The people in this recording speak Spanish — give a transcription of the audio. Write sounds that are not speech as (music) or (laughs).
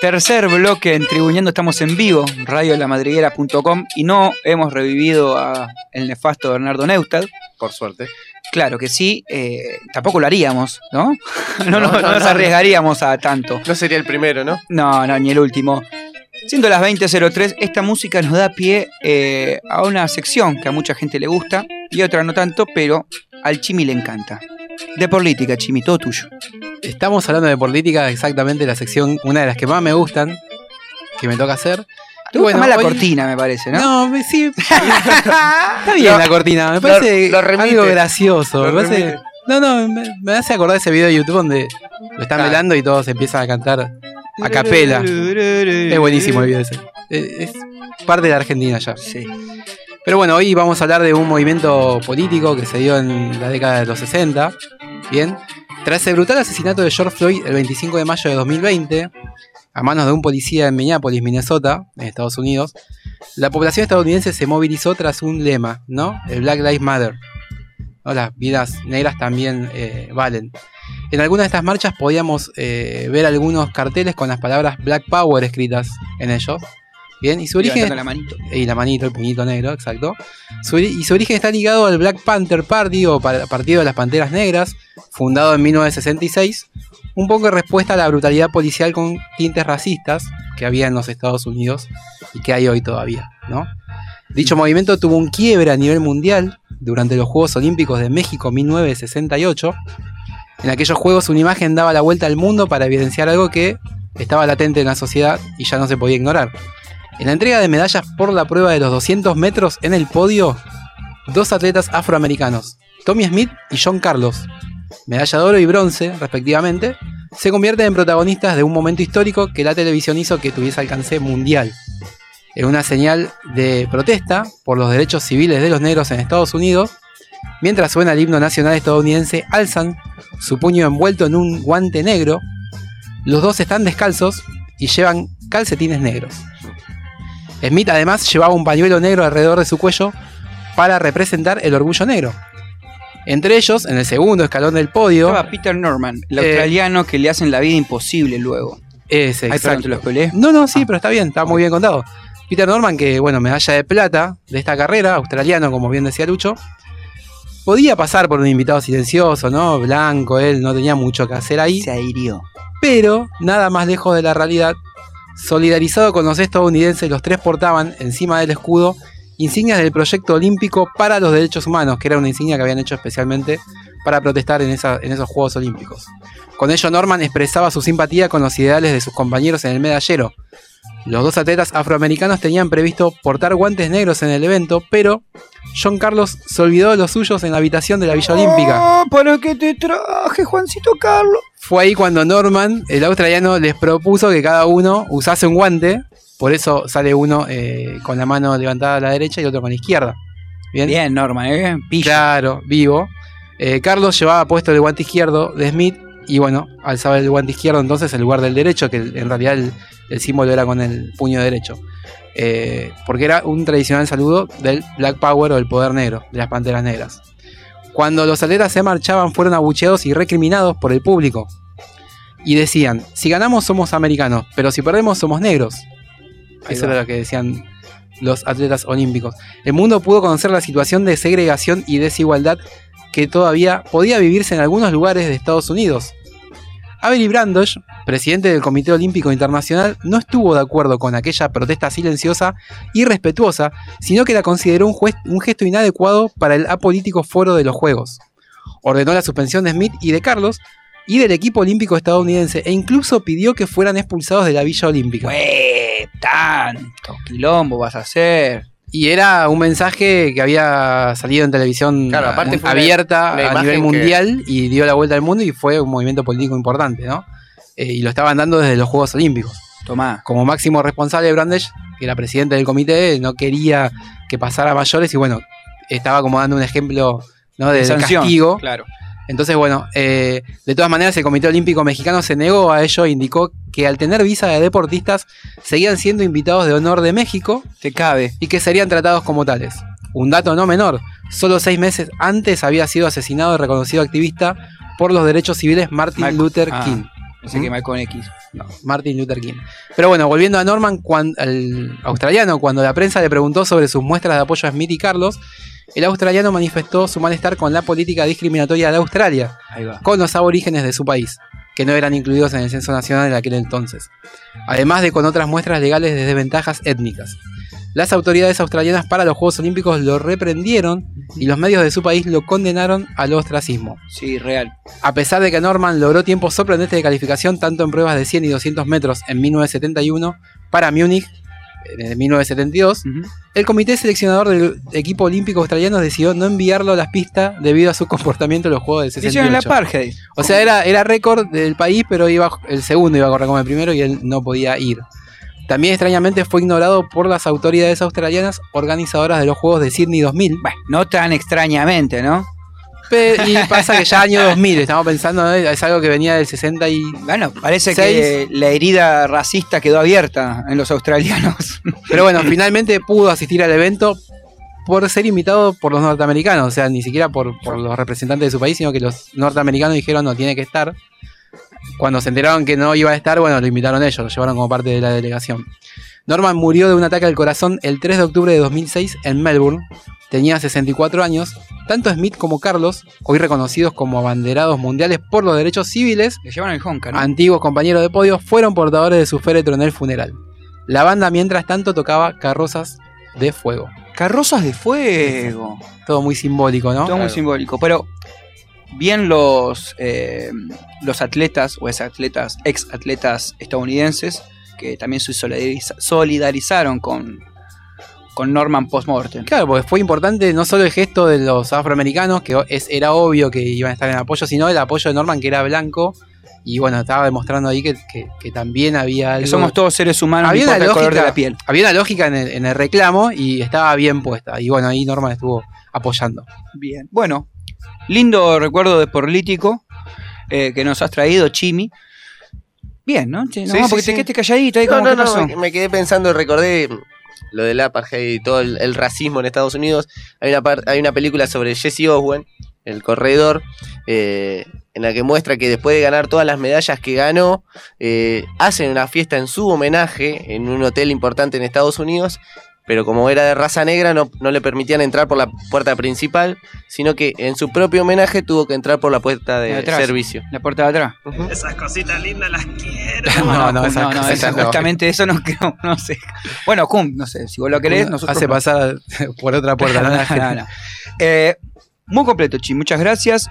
Tercer bloque en Tribuñando, estamos en vivo, radiolamadriguera.com y no hemos revivido a el nefasto Bernardo Neustad. Por suerte. Claro que sí, eh, tampoco lo haríamos, ¿no? (laughs) No, no, no nos arriesgaríamos a tanto. No sería el primero, ¿no? No, no, ni el último. Siendo las 20.03, esta música nos da pie eh, a una sección que a mucha gente le gusta y otra no tanto, pero al Chimi le encanta. De política, Chimi, todo tuyo. Estamos hablando de política, exactamente la sección, una de las que más me gustan, que me toca hacer. Te gusta más la cortina, me parece, ¿no? No, me- sí. (laughs) Está bien Lo- la cortina, me lo- parece lo remite. algo gracioso. Lo me parece- remite. no, no, me, me hace acordar ese video de YouTube donde lo están Claro. velando y todos empiezan a cantar a capela. (laughs) Es buenísimo el video ese. Es es parte de la Argentina ya. Sí. Pero bueno, hoy vamos a hablar de un movimiento político que se dio en la década de los 60. Bien. Tras el brutal asesinato de George Floyd el 25 de mayo de 2020, a manos de un policía en Minneapolis, Minnesota, en Estados Unidos, la población estadounidense se movilizó tras un lema, ¿no? El Black Lives Matter. ¿no? Las vidas negras también eh, valen. En algunas de estas marchas podíamos eh, ver algunos carteles con las palabras Black Power escritas en ellos. Bien, y su origen Levantando la manito. y la manito, el puñito negro, exacto. Su y su origen está ligado al Black Panther Party o pa- Partido de las Panteras Negras, fundado en 1966, un poco en respuesta a la brutalidad policial con tintes racistas que había en los Estados Unidos y que hay hoy todavía, ¿no? Dicho movimiento tuvo un quiebre a nivel mundial durante los Juegos Olímpicos de México 1968. En aquellos juegos una imagen daba la vuelta al mundo para evidenciar algo que estaba latente en la sociedad y ya no se podía ignorar. En la entrega de medallas por la prueba de los 200 metros en el podio, dos atletas afroamericanos, Tommy Smith y John Carlos, medalla de oro y bronce respectivamente, se convierten en protagonistas de un momento histórico que la televisión hizo que tuviese alcance mundial. En una señal de protesta por los derechos civiles de los negros en Estados Unidos, mientras suena el himno nacional estadounidense, alzan su puño envuelto en un guante negro. Los dos están descalzos y llevan calcetines negros. Smith además llevaba un pañuelo negro alrededor de su cuello para representar el orgullo negro. Entre ellos, en el segundo escalón del podio, Estaba Peter Norman, el Eh, australiano que le hacen la vida imposible luego. ese, exacto. te lo spoileé. No, no, sí, Ah. pero está bien, está muy bien contado. Peter Norman, que bueno, medalla de plata de esta carrera, australiano, como bien decía Lucho, podía pasar por un invitado silencioso, ¿no? Blanco, él no tenía mucho que hacer ahí. Se hirió. pero nada más lejos de la realidad. Solidarizado con los estadounidenses, los tres portaban encima del escudo insignias del proyecto olímpico para los derechos humanos, que era una insignia que habían hecho especialmente para protestar en, esos Juegos Olímpicos. Con ello Norman expresaba su simpatía con los ideales de sus compañeros en el medallero. Los dos atletas afroamericanos tenían previsto portar guantes negros en el evento, pero John Carlos se olvidó de los suyos en la habitación de la Villa Olímpica. Oh, ¿Para qué te traje, Juancito Carlos? Fue ahí cuando Norman, el australiano, les propuso que cada uno usase un guante. Por eso sale uno eh, con la mano levantada a la derecha y otro con la izquierda. Bien, Bien, Norman, ¿eh? Pillo. claro, vivo. Eh, Carlos llevaba puesto el guante izquierdo de Smith y bueno, alzaba el guante izquierdo entonces en lugar del derecho, que en realidad el, el símbolo era con el puño derecho. Eh, porque era un tradicional saludo del Black Power o el poder negro, de las panteras negras. Cuando los atletas se marchaban fueron abucheados y recriminados por el público. Y decían, si ganamos somos americanos, pero si perdemos somos negros. Ahí Eso va. era lo que decían los atletas olímpicos. El mundo pudo conocer la situación de segregación y desigualdad que todavía podía vivirse en algunos lugares de Estados Unidos. Avery Brandosh, presidente del Comité Olímpico Internacional, no estuvo de acuerdo con aquella protesta silenciosa y respetuosa, sino que la consideró un, gesto inadecuado para el apolítico foro de los Juegos. Ordenó la suspensión de Smith y de Carlos y del equipo olímpico estadounidense e incluso pidió que fueran expulsados de la Villa Olímpica. Güey, tanto quilombo vas a hacer. Y era un mensaje que había salido en televisión Claro, aparte mun- fue una- abierta una a nivel que- mundial y dio la vuelta al mundo y fue un movimiento político importante, ¿no? Eh, y lo estaban dando desde los Juegos Olímpicos. Tomá. Como máximo responsable Brandesh, que era presidente del comité, no quería que pasara a mayores y bueno, estaba como dando un ejemplo ¿no? de, de sanción. castigo. Claro. Entonces, bueno, eh, de todas maneras el Comité Olímpico Mexicano se negó a ello e indicó que al tener visa de deportistas seguían siendo invitados de honor de México Te cabe. y que serían tratados como tales. Un dato no menor, solo seis meses antes había sido asesinado el reconocido activista por los derechos civiles Martin Luther ah. King. Pensé que ¿Mm? Malcolm X. No, Martin Luther King. Pero bueno, volviendo a Norman, cuan- el australiano, cuando la prensa le preguntó sobre sus muestras de apoyo a Smith y Carlos, el australiano manifestó su malestar con la política discriminatoria de Australia, con los aborígenes de su país, que no eran incluidos en el censo nacional en aquel entonces, además de con otras muestras legales de desventajas étnicas. Las autoridades australianas para los Juegos Olímpicos lo reprendieron y los medios de su país lo condenaron al ostracismo. Sí, real. A pesar de que Norman logró tiempos sorprendentes de calificación tanto en pruebas de 100 y 200 metros en 1971 para Múnich en 1972, Ujú. el comité seleccionador del equipo olímpico australiano decidió no enviarlo a las pistas debido a su (laughs) comportamiento en los Juegos del Hicieron el 68. apartheid. O sea, era, era récord del país, pero iba el segundo iba a correr como el primero y él no podía ir. También extrañamente fue ignorado por las autoridades australianas organizadoras de los Juegos de Sydney 2000. Bueno, no tan extrañamente, ¿no? Y pasa que ya año 2000, estamos pensando, es algo que venía del 60 y... Bueno, parece que la herida racista quedó abierta en los australianos. (laughs) Pero bueno, finalmente pudo asistir al evento por ser invitado por los norteamericanos, o sea, ni siquiera por, por los representantes de su país, sino que los norteamericanos dijeron no, tiene que estar. Cuando se enteraron que no iba a estar, bueno, lo invitaron ellos, lo llevaron como parte de la delegación. Norman murió de un ataque al corazón el 3 de octubre de 2006 en Melbourne. Tenía 64 años. Tanto Smith como Carlos, hoy reconocidos como abanderados mundiales por los derechos civiles, Le llevaron el Honka, ¿no? antiguos compañeros de podio, fueron portadores de su féretro en el funeral. La banda, mientras tanto, tocaba carrozas de fuego. Carrozas de fuego. Todo muy simbólico, ¿no? Todo muy simbólico. Pero bien los, eh, los atletas o ex atletas, ex atletas estadounidenses que también se solidariza- solidarizaron con, con Norman post-mortem. Claro, porque fue importante no solo el gesto de los afroamericanos, que es- era obvio que iban a estar en apoyo, sino el apoyo de Norman, que era blanco. Y bueno, estaba demostrando ahí que, que- que también había Que algo. somos todos seres humanos, no Había una importa el color de lógica. la piel. Había una lógica en el, en el reclamo y estaba bien puesta. Y bueno, ahí Norman estuvo apoyando. Bien. Bueno, lindo recuerdo de político eh, que nos has traído, Chimi. Bien, ¿no? Che, no, Sí, porque sí. te quedaste calladito ahí, No, como no, ¿qué no, pasó? me, me quedé pensando, recordé lo del apartheid y todo el, el racismo en Estados Unidos. Hay una, par- hay una película sobre Jesse Owens, el corredor, eh, en la que muestra que después de ganar todas las medallas que ganó, eh, hacen una fiesta en su homenaje en un hotel importante en Estados Unidos. Pero como era de raza negra, no, no le permitían entrar por la puerta principal, sino que en su propio homenaje tuvo que entrar por la puerta De de atrás. servicio. La puerta de atrás. Esas cositas lindas las quiero. (laughs) No, no, no, eso, justamente eso no creo, (laughs) no sé. Bueno, Cum, no sé, si vos lo querés, nosotros Hace pasar (laughs) por otra puerta. no, no. Eh, muy completo, Chi, muchas gracias.